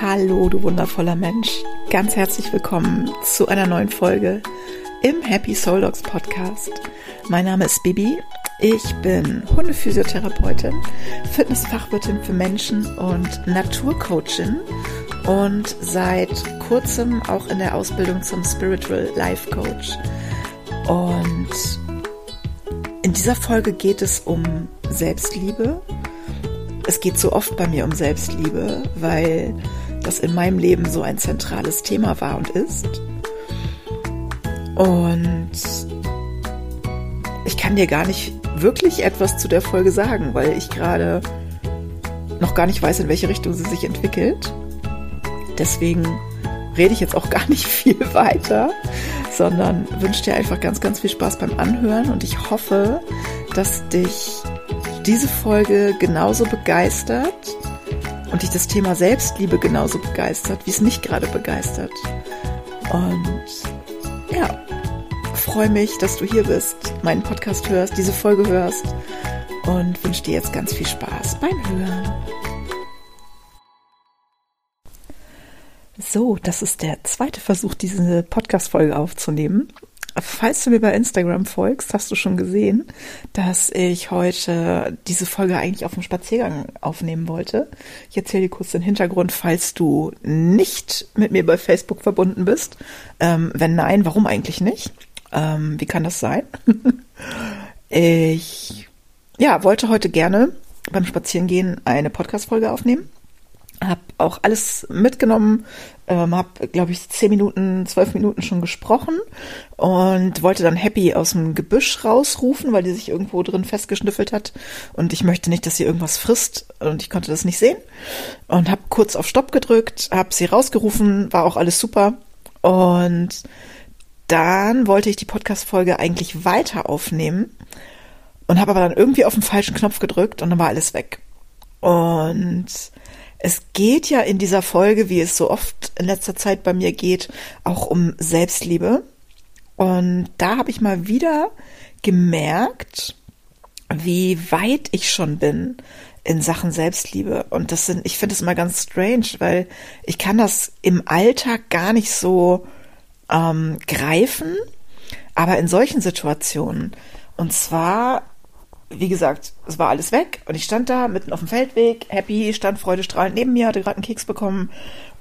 Hallo, du wundervoller Mensch. Ganz herzlich willkommen zu einer neuen Folge im Happy Soul Dogs Podcast. Mein Name ist Bibi. Ich bin Hundephysiotherapeutin, Fitnessfachwirtin für Menschen und Naturcoachin und seit kurzem auch in der Ausbildung zum Spiritual Life Coach. Und in dieser Folge geht es um Selbstliebe. Es geht so oft bei mir um Selbstliebe, weil das in meinem Leben so ein zentrales Thema war und ist. Und ich kann dir gar nicht wirklich etwas zu der Folge sagen, weil ich gerade noch gar nicht weiß, in welche Richtung sie sich entwickelt. Deswegen rede ich jetzt auch gar nicht viel weiter, sondern wünsche dir einfach ganz, ganz viel Spaß beim Anhören und ich hoffe, dass dich diese Folge genauso begeistert und dich das Thema Selbstliebe genauso begeistert, wie es mich gerade begeistert. Und ja, freue mich, dass du hier bist, meinen Podcast hörst, diese Folge hörst und wünsche dir jetzt ganz viel Spaß beim Hören. So, das ist der zweite Versuch, diese Podcast-Folge aufzunehmen. Falls du mir bei Instagram folgst, hast du schon gesehen, dass ich heute diese Folge eigentlich auf dem Spaziergang aufnehmen wollte. Ich erzähle dir kurz den Hintergrund, falls du nicht mit mir bei Facebook verbunden bist. Ähm, wenn nein, warum eigentlich nicht? Ähm, wie kann das sein? ich ja, wollte heute gerne beim Spazierengehen eine Podcast-Folge aufnehmen habe auch alles mitgenommen, ähm, habe, glaube ich, zehn Minuten, zwölf Minuten schon gesprochen und wollte dann Happy aus dem Gebüsch rausrufen, weil die sich irgendwo drin festgeschnüffelt hat und ich möchte nicht, dass sie irgendwas frisst und ich konnte das nicht sehen und habe kurz auf Stopp gedrückt, habe sie rausgerufen, war auch alles super und dann wollte ich die Podcast-Folge eigentlich weiter aufnehmen und habe aber dann irgendwie auf den falschen Knopf gedrückt und dann war alles weg. Und es geht ja in dieser Folge, wie es so oft in letzter Zeit bei mir geht, auch um Selbstliebe. Und da habe ich mal wieder gemerkt, wie weit ich schon bin in Sachen Selbstliebe. Und das sind, ich finde es immer ganz strange, weil ich kann das im Alltag gar nicht so ähm, greifen, aber in solchen Situationen. Und zwar wie gesagt, es war alles weg und ich stand da mitten auf dem Feldweg, happy, stand freudestrahlend neben mir, hatte gerade einen Keks bekommen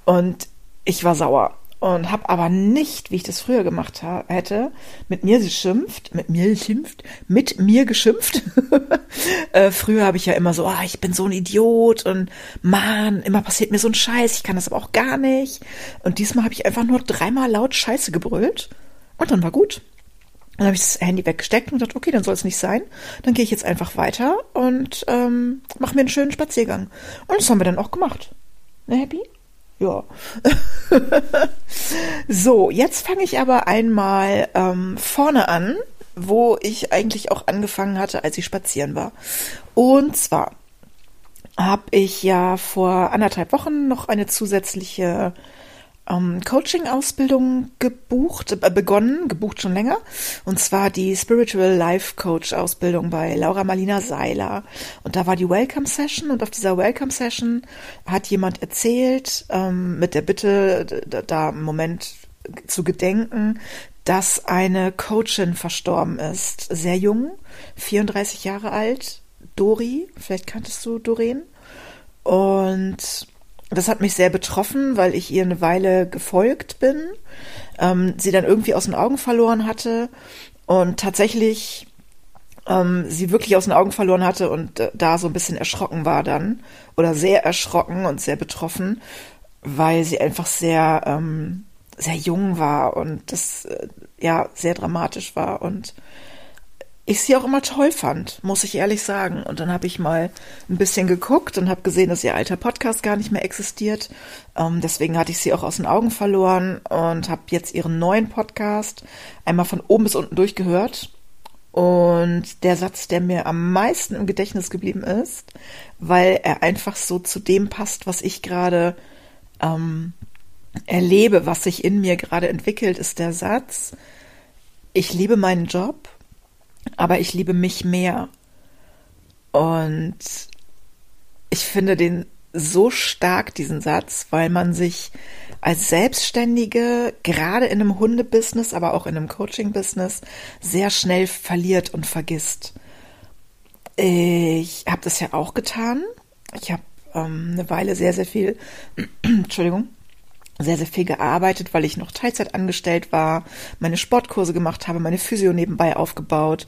und ich war sauer und habe aber nicht, wie ich das früher gemacht hätte, mit mir geschimpft, mit mir geschimpft, mit mir geschimpft. äh, früher habe ich ja immer so, ah, ich bin so ein Idiot und man, immer passiert mir so ein Scheiß, ich kann das aber auch gar nicht. Und diesmal habe ich einfach nur dreimal laut Scheiße gebrüllt und dann war gut. Dann habe ich das Handy weggesteckt und gedacht, okay, dann soll es nicht sein. Dann gehe ich jetzt einfach weiter und ähm, mache mir einen schönen Spaziergang. Und das haben wir dann auch gemacht. Ne, Happy? Ja. so, jetzt fange ich aber einmal ähm, vorne an, wo ich eigentlich auch angefangen hatte, als ich spazieren war. Und zwar habe ich ja vor anderthalb Wochen noch eine zusätzliche ähm, Coaching-Ausbildung gebucht, äh, begonnen, gebucht schon länger. Und zwar die Spiritual Life Coach Ausbildung bei Laura Marlina Seiler. Und da war die Welcome Session und auf dieser Welcome Session hat jemand erzählt, ähm, mit der Bitte, da, im Moment zu gedenken, dass eine Coachin verstorben ist. Sehr jung, 34 Jahre alt, Dori, vielleicht kanntest du Doreen. Und das hat mich sehr betroffen, weil ich ihr eine Weile gefolgt bin, ähm, sie dann irgendwie aus den Augen verloren hatte und tatsächlich ähm, sie wirklich aus den Augen verloren hatte und äh, da so ein bisschen erschrocken war dann oder sehr erschrocken und sehr betroffen, weil sie einfach sehr ähm, sehr jung war und das äh, ja sehr dramatisch war und ich sie auch immer toll fand, muss ich ehrlich sagen. Und dann habe ich mal ein bisschen geguckt und habe gesehen, dass ihr alter Podcast gar nicht mehr existiert. Ähm, deswegen hatte ich sie auch aus den Augen verloren und habe jetzt ihren neuen Podcast einmal von oben bis unten durchgehört. Und der Satz, der mir am meisten im Gedächtnis geblieben ist, weil er einfach so zu dem passt, was ich gerade ähm, erlebe, was sich in mir gerade entwickelt, ist der Satz, ich liebe meinen Job aber ich liebe mich mehr. Und ich finde den so stark, diesen Satz, weil man sich als Selbstständige, gerade in einem Hundebusiness, aber auch in einem Coaching-Business, sehr schnell verliert und vergisst. Ich habe das ja auch getan. Ich habe ähm, eine Weile sehr, sehr viel, Entschuldigung, sehr, sehr viel gearbeitet, weil ich noch Teilzeit angestellt war, meine Sportkurse gemacht habe, meine Physio nebenbei aufgebaut.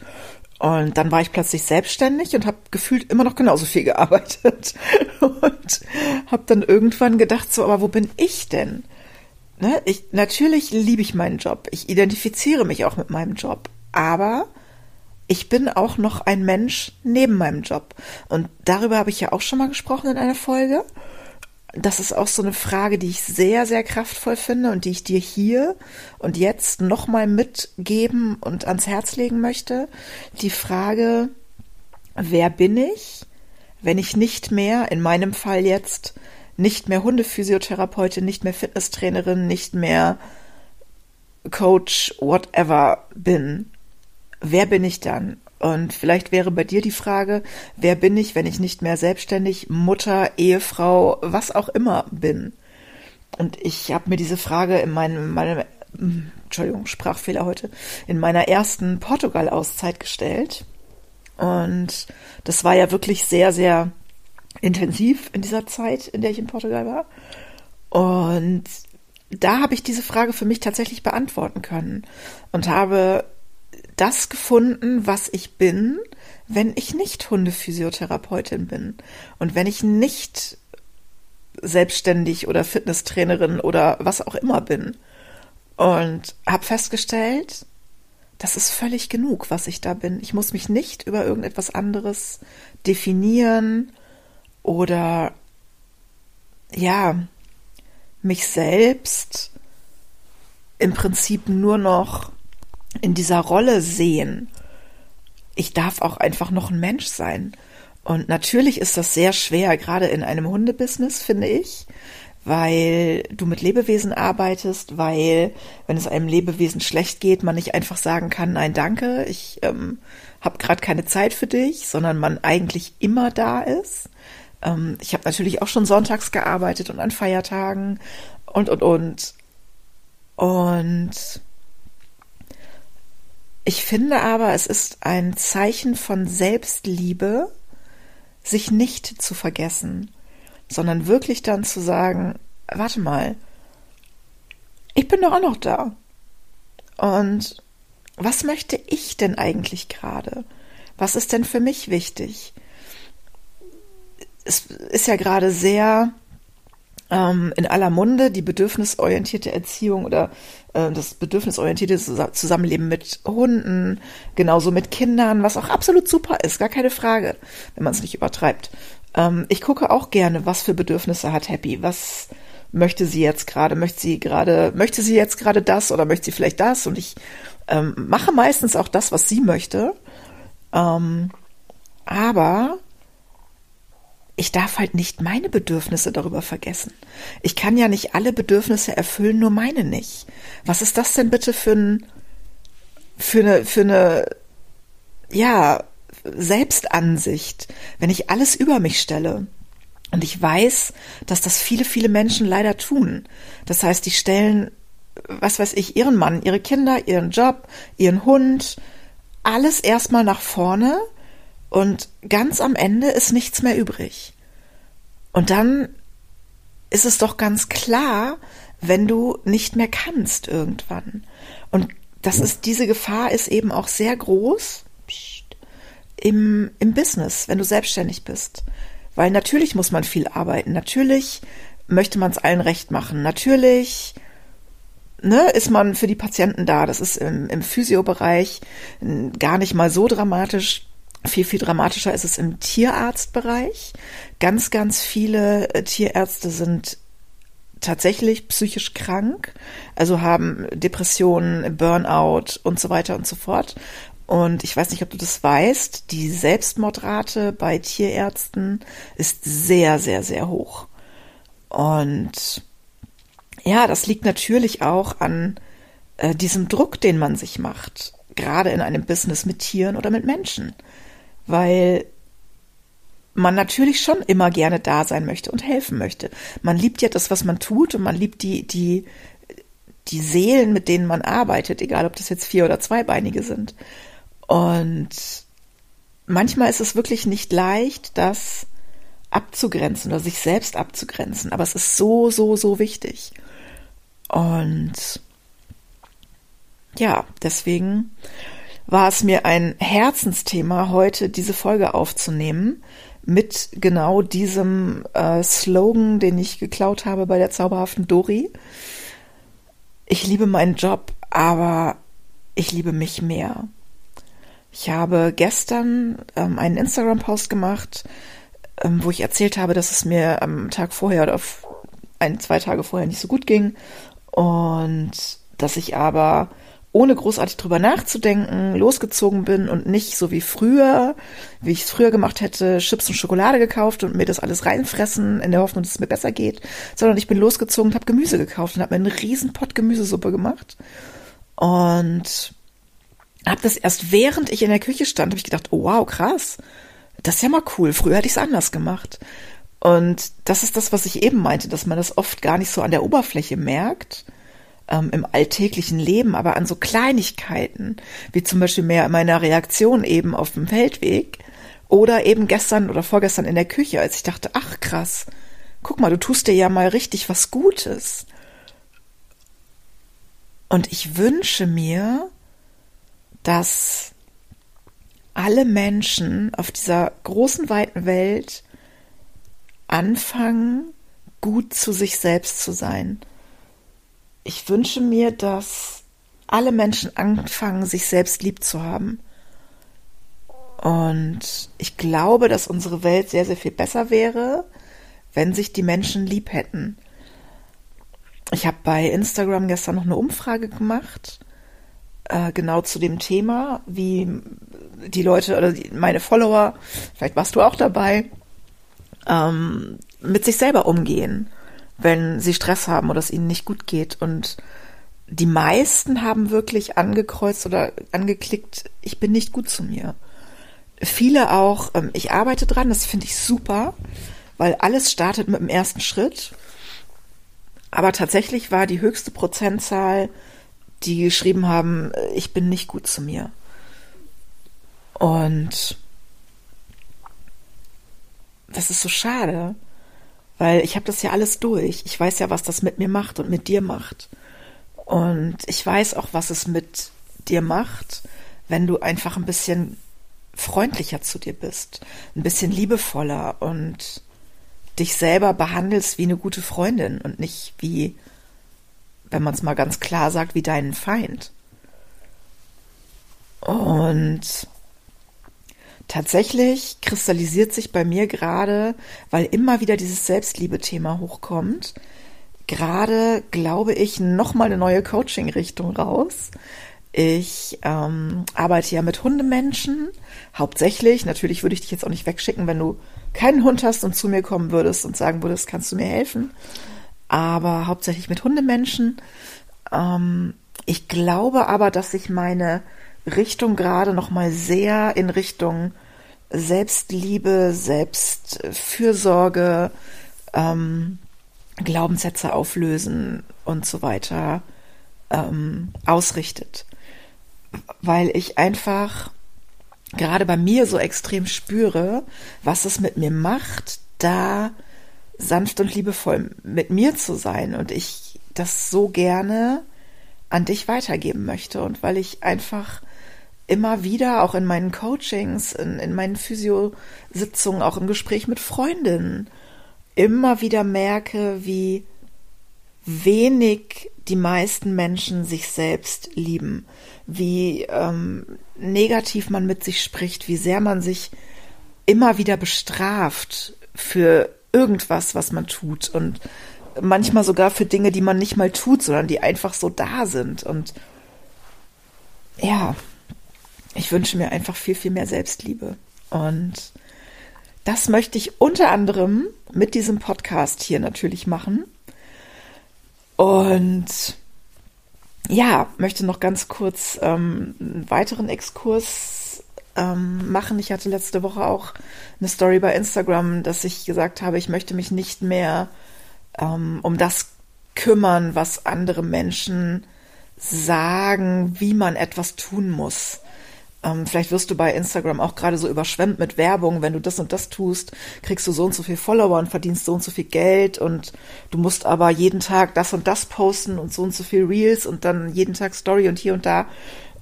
Und dann war ich plötzlich selbstständig und habe gefühlt immer noch genauso viel gearbeitet. Und habe dann irgendwann gedacht, so, aber wo bin ich denn? Ne? Ich, natürlich liebe ich meinen Job. Ich identifiziere mich auch mit meinem Job. Aber ich bin auch noch ein Mensch neben meinem Job. Und darüber habe ich ja auch schon mal gesprochen in einer Folge. Das ist auch so eine Frage, die ich sehr, sehr kraftvoll finde und die ich dir hier und jetzt nochmal mitgeben und ans Herz legen möchte. Die Frage, wer bin ich, wenn ich nicht mehr, in meinem Fall jetzt, nicht mehr Hundephysiotherapeutin, nicht mehr Fitnesstrainerin, nicht mehr Coach, whatever bin? wer bin ich dann? Und vielleicht wäre bei dir die Frage, wer bin ich, wenn ich nicht mehr selbstständig Mutter, Ehefrau, was auch immer bin? Und ich habe mir diese Frage in meinem, meinem Entschuldigung, Sprachfehler heute, in meiner ersten Portugal-Auszeit gestellt. Und das war ja wirklich sehr, sehr intensiv in dieser Zeit, in der ich in Portugal war. Und da habe ich diese Frage für mich tatsächlich beantworten können und habe das gefunden, was ich bin, wenn ich nicht Hundephysiotherapeutin bin und wenn ich nicht selbstständig oder Fitnesstrainerin oder was auch immer bin. Und habe festgestellt, das ist völlig genug, was ich da bin. Ich muss mich nicht über irgendetwas anderes definieren oder ja, mich selbst im Prinzip nur noch in dieser Rolle sehen. Ich darf auch einfach noch ein Mensch sein. Und natürlich ist das sehr schwer, gerade in einem Hundebusiness, finde ich, weil du mit Lebewesen arbeitest, weil, wenn es einem Lebewesen schlecht geht, man nicht einfach sagen kann, nein, danke, ich ähm, habe gerade keine Zeit für dich, sondern man eigentlich immer da ist. Ähm, ich habe natürlich auch schon sonntags gearbeitet und an Feiertagen und, und, und. Und ich finde aber, es ist ein Zeichen von Selbstliebe, sich nicht zu vergessen, sondern wirklich dann zu sagen, warte mal, ich bin doch auch noch da. Und was möchte ich denn eigentlich gerade? Was ist denn für mich wichtig? Es ist ja gerade sehr ähm, in aller Munde die bedürfnisorientierte Erziehung oder äh, das bedürfnisorientierte Zusammenleben mit Hunden, genauso mit Kindern, was auch absolut super ist, gar keine Frage, wenn man es nicht übertreibt. Ähm, ich gucke auch gerne, was für Bedürfnisse hat Happy, was möchte sie jetzt gerade, möchte sie gerade, möchte sie jetzt gerade das oder möchte sie vielleicht das und ich ähm, mache meistens auch das, was sie möchte. Ähm, aber ich darf halt nicht meine Bedürfnisse darüber vergessen. Ich kann ja nicht alle Bedürfnisse erfüllen, nur meine nicht. Was ist das denn bitte für ein, für eine, für eine, ja, Selbstansicht, wenn ich alles über mich stelle? Und ich weiß, dass das viele, viele Menschen leider tun. Das heißt, die stellen, was weiß ich, ihren Mann, ihre Kinder, ihren Job, ihren Hund, alles erstmal nach vorne und ganz am Ende ist nichts mehr übrig. Und dann ist es doch ganz klar, wenn du nicht mehr kannst irgendwann. Und das ist, diese Gefahr ist eben auch sehr groß im, im Business, wenn du selbstständig bist. Weil natürlich muss man viel arbeiten. Natürlich möchte man es allen recht machen. Natürlich ne, ist man für die Patienten da. Das ist im, im Physiobereich gar nicht mal so dramatisch. Viel, viel dramatischer ist es im Tierarztbereich. Ganz, ganz viele äh, Tierärzte sind tatsächlich psychisch krank, also haben Depressionen, Burnout und so weiter und so fort. Und ich weiß nicht, ob du das weißt, die Selbstmordrate bei Tierärzten ist sehr, sehr, sehr hoch. Und ja, das liegt natürlich auch an äh, diesem Druck, den man sich macht, gerade in einem Business mit Tieren oder mit Menschen weil man natürlich schon immer gerne da sein möchte und helfen möchte. Man liebt ja das, was man tut und man liebt die, die, die Seelen, mit denen man arbeitet, egal ob das jetzt vier- oder zweibeinige sind. Und manchmal ist es wirklich nicht leicht, das abzugrenzen oder sich selbst abzugrenzen, aber es ist so, so, so wichtig. Und ja, deswegen war es mir ein Herzensthema, heute diese Folge aufzunehmen mit genau diesem äh, Slogan, den ich geklaut habe bei der zauberhaften Dori. Ich liebe meinen Job, aber ich liebe mich mehr. Ich habe gestern ähm, einen Instagram-Post gemacht, ähm, wo ich erzählt habe, dass es mir am Tag vorher oder ein, zwei Tage vorher nicht so gut ging und dass ich aber ohne großartig drüber nachzudenken, losgezogen bin und nicht so wie früher, wie ich es früher gemacht hätte, Chips und Schokolade gekauft und mir das alles reinfressen in der Hoffnung, dass es mir besser geht, sondern ich bin losgezogen und habe Gemüse gekauft und habe mir einen riesen Pott Gemüsesuppe gemacht und habe das erst während ich in der Küche stand, habe ich gedacht, oh wow, krass, das ist ja mal cool. Früher hätte ich es anders gemacht. Und das ist das, was ich eben meinte, dass man das oft gar nicht so an der Oberfläche merkt, ähm, im alltäglichen Leben, aber an so Kleinigkeiten, wie zum Beispiel mehr meiner Reaktion eben auf dem Feldweg oder eben gestern oder vorgestern in der Küche, als ich dachte, ach krass, guck mal, du tust dir ja mal richtig was Gutes. Und ich wünsche mir, dass alle Menschen auf dieser großen, weiten Welt anfangen, gut zu sich selbst zu sein ich wünsche mir, dass alle Menschen anfangen, sich selbst lieb zu haben. Und ich glaube, dass unsere Welt sehr, sehr viel besser wäre, wenn sich die Menschen lieb hätten. Ich habe bei Instagram gestern noch eine Umfrage gemacht, äh, genau zu dem Thema, wie die Leute oder die, meine Follower, vielleicht warst du auch dabei, ähm, mit sich selber umgehen wenn sie Stress haben oder es ihnen nicht gut geht. Und die meisten haben wirklich angekreuzt oder angeklickt, ich bin nicht gut zu mir. Viele auch, ähm, ich arbeite dran, das finde ich super, weil alles startet mit dem ersten Schritt. Aber tatsächlich war die höchste Prozentzahl, die geschrieben haben, äh, ich bin nicht gut zu mir. Und das ist so schade, weil ich habe das ja alles durch. Ich weiß ja, was das mit mir macht und mit dir macht. Und ich weiß auch, was es mit dir macht, wenn du einfach ein bisschen freundlicher zu dir bist, ein bisschen liebevoller und dich selber behandelst wie eine gute Freundin und nicht wie, wenn man es mal ganz klar sagt, wie deinen Feind. Und Tatsächlich kristallisiert sich bei mir gerade, weil immer wieder dieses Selbstliebe-Thema hochkommt, gerade, glaube ich, nochmal eine neue Coaching-Richtung raus. Ich ähm, arbeite ja mit Hundemenschen, hauptsächlich. Natürlich würde ich dich jetzt auch nicht wegschicken, wenn du keinen Hund hast und zu mir kommen würdest und sagen würdest, kannst du mir helfen. Aber hauptsächlich mit Hundemenschen. Ähm, ich glaube aber, dass sich meine Richtung gerade noch mal sehr in Richtung Selbstliebe, Selbstfürsorge, ähm, Glaubenssätze auflösen und so weiter ähm, ausrichtet. Weil ich einfach gerade bei mir so extrem spüre, was es mit mir macht, da sanft und liebevoll mit mir zu sein und ich das so gerne an dich weitergeben möchte und weil ich einfach immer wieder, auch in meinen Coachings, in, in meinen Physiositzungen, auch im Gespräch mit Freundinnen, immer wieder merke, wie wenig die meisten Menschen sich selbst lieben, wie ähm, negativ man mit sich spricht, wie sehr man sich immer wieder bestraft für irgendwas, was man tut. Und manchmal sogar für Dinge, die man nicht mal tut, sondern die einfach so da sind. Und ja, ich wünsche mir einfach viel, viel mehr Selbstliebe. Und das möchte ich unter anderem mit diesem Podcast hier natürlich machen. Und ja, möchte noch ganz kurz ähm, einen weiteren Exkurs ähm, machen. Ich hatte letzte Woche auch eine Story bei Instagram, dass ich gesagt habe, ich möchte mich nicht mehr ähm, um das kümmern, was andere Menschen sagen, wie man etwas tun muss. Ähm, vielleicht wirst du bei Instagram auch gerade so überschwemmt mit Werbung. Wenn du das und das tust, kriegst du so und so viel Follower und verdienst so und so viel Geld und du musst aber jeden Tag das und das posten und so und so viel Reels und dann jeden Tag Story und hier und da.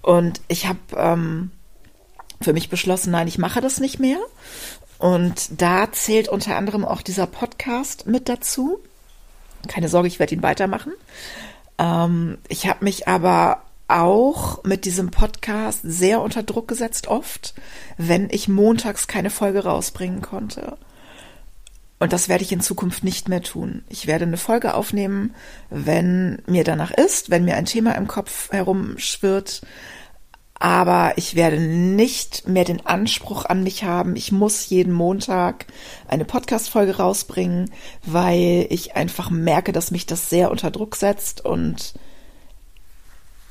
Und ich habe ähm, für mich beschlossen, nein, ich mache das nicht mehr. Und da zählt unter anderem auch dieser Podcast mit dazu. Keine Sorge, ich werde ihn weitermachen. Ähm, ich habe mich aber auch mit diesem Podcast sehr unter Druck gesetzt, oft, wenn ich montags keine Folge rausbringen konnte. Und das werde ich in Zukunft nicht mehr tun. Ich werde eine Folge aufnehmen, wenn mir danach ist, wenn mir ein Thema im Kopf herumschwirrt. Aber ich werde nicht mehr den Anspruch an mich haben, ich muss jeden Montag eine Podcast-Folge rausbringen, weil ich einfach merke, dass mich das sehr unter Druck setzt und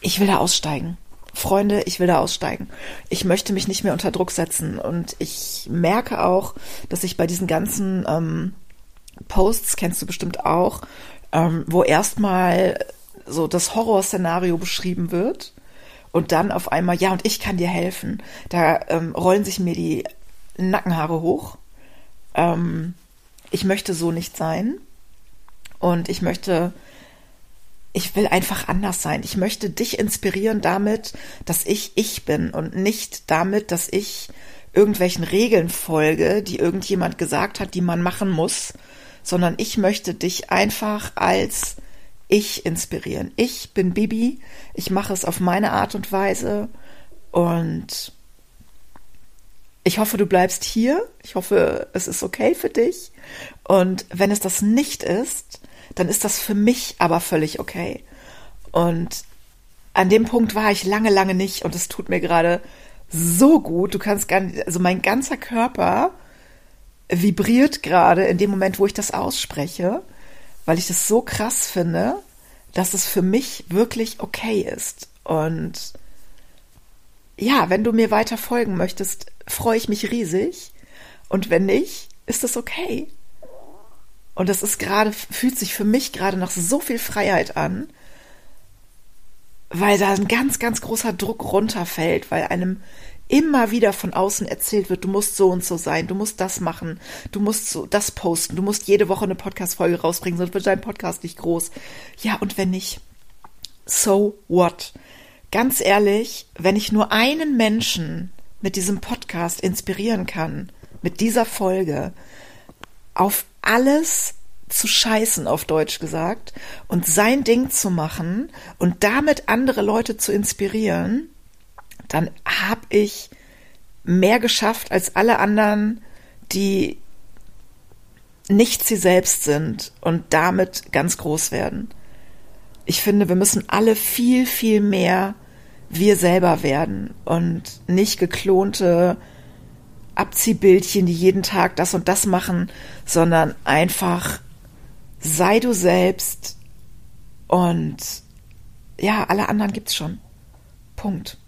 ich will da aussteigen. Freunde, ich will da aussteigen. Ich möchte mich nicht mehr unter Druck setzen. Und ich merke auch, dass ich bei diesen ganzen ähm, Posts, kennst du bestimmt auch, ähm, wo erstmal so das Horrorszenario beschrieben wird und dann auf einmal, ja, und ich kann dir helfen. Da ähm, rollen sich mir die Nackenhaare hoch. Ähm, ich möchte so nicht sein. Und ich möchte ich will einfach anders sein. Ich möchte dich inspirieren damit, dass ich ich bin und nicht damit, dass ich irgendwelchen Regeln folge, die irgendjemand gesagt hat, die man machen muss, sondern ich möchte dich einfach als ich inspirieren. Ich bin Bibi, ich mache es auf meine Art und Weise und ich hoffe, du bleibst hier. Ich hoffe, es ist okay für dich. Und wenn es das nicht ist, dann ist das für mich aber völlig okay. Und an dem Punkt war ich lange, lange nicht und es tut mir gerade so gut. Du kannst gar nicht, also mein ganzer Körper vibriert gerade in dem Moment, wo ich das ausspreche, weil ich das so krass finde, dass es für mich wirklich okay ist. Und ja, wenn du mir weiter folgen möchtest, freue ich mich riesig. Und wenn nicht, ist es okay. Und das ist gerade, fühlt sich für mich gerade nach so viel Freiheit an, weil da ein ganz, ganz großer Druck runterfällt, weil einem immer wieder von außen erzählt wird, du musst so und so sein, du musst das machen, du musst so das posten, du musst jede Woche eine Podcast-Folge rausbringen, sonst wird dein Podcast nicht groß. Ja, und wenn nicht, so what? Ganz ehrlich, wenn ich nur einen Menschen mit diesem Podcast inspirieren kann, mit dieser Folge, auf alles zu scheißen, auf Deutsch gesagt, und sein Ding zu machen und damit andere Leute zu inspirieren, dann habe ich mehr geschafft als alle anderen, die nicht sie selbst sind und damit ganz groß werden. Ich finde, wir müssen alle viel, viel mehr wir selber werden und nicht geklonte Abziehbildchen, die jeden Tag das und das machen, sondern einfach sei du selbst und ja, alle anderen gibt's schon. Punkt.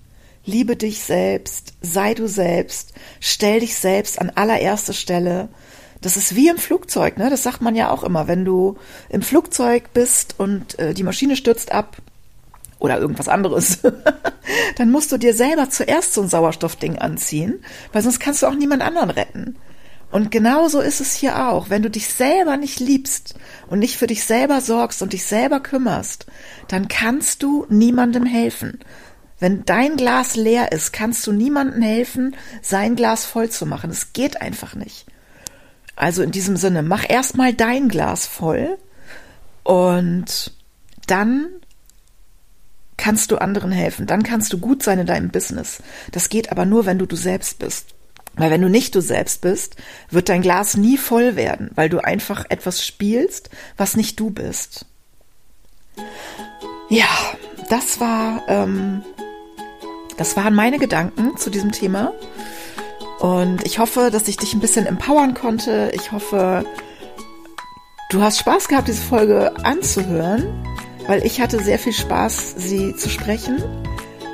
Liebe dich selbst, sei du selbst, stell dich selbst an allererste Stelle. Das ist wie im Flugzeug, ne? Das sagt man ja auch immer. Wenn du im Flugzeug bist und äh, die Maschine stürzt ab, oder irgendwas anderes, dann musst du dir selber zuerst so ein Sauerstoffding anziehen, weil sonst kannst du auch niemand anderen retten. Und genauso ist es hier auch. Wenn du dich selber nicht liebst und nicht für dich selber sorgst und dich selber kümmerst, dann kannst du niemandem helfen. Wenn dein Glas leer ist, kannst du niemandem helfen, sein Glas voll zu machen. Es geht einfach nicht. Also in diesem Sinne, mach erstmal dein Glas voll und dann kannst du anderen helfen, dann kannst du gut sein in deinem Business. Das geht aber nur, wenn du du selbst bist. Weil wenn du nicht du selbst bist, wird dein Glas nie voll werden, weil du einfach etwas spielst, was nicht du bist. Ja, das war, ähm, das waren meine Gedanken zu diesem Thema. Und ich hoffe, dass ich dich ein bisschen empowern konnte. Ich hoffe, du hast Spaß gehabt, diese Folge anzuhören weil ich hatte sehr viel Spaß, sie zu sprechen.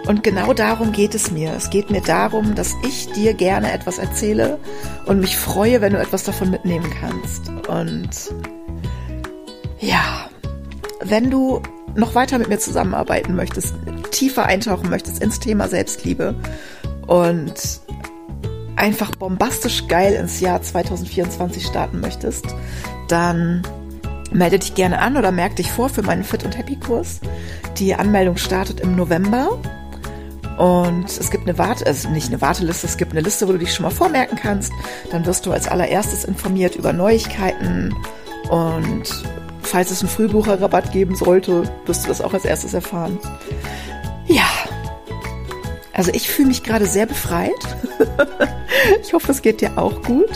Und genau darum geht es mir. Es geht mir darum, dass ich dir gerne etwas erzähle und mich freue, wenn du etwas davon mitnehmen kannst. Und ja, wenn du noch weiter mit mir zusammenarbeiten möchtest, tiefer eintauchen möchtest ins Thema Selbstliebe und einfach bombastisch geil ins Jahr 2024 starten möchtest, dann melde dich gerne an oder merk dich vor für meinen Fit und Happy Kurs. Die Anmeldung startet im November. Und es gibt eine Warte, also nicht eine Warteliste, es gibt eine Liste, wo du dich schon mal vormerken kannst. Dann wirst du als allererstes informiert über Neuigkeiten und falls es einen Frühbucherrabatt geben sollte, wirst du das auch als erstes erfahren. Ja, also ich fühle mich gerade sehr befreit. ich hoffe, es geht dir auch gut.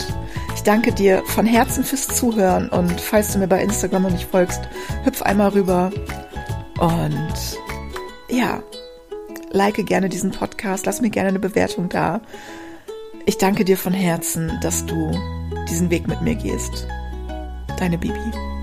Ich danke dir von Herzen fürs Zuhören und falls du mir bei Instagram noch nicht folgst, hüpf einmal rüber und ja, like gerne diesen Podcast, lass mir gerne eine Bewertung da. Ich danke dir von Herzen, dass du diesen Weg mit mir gehst. Deine Bibi.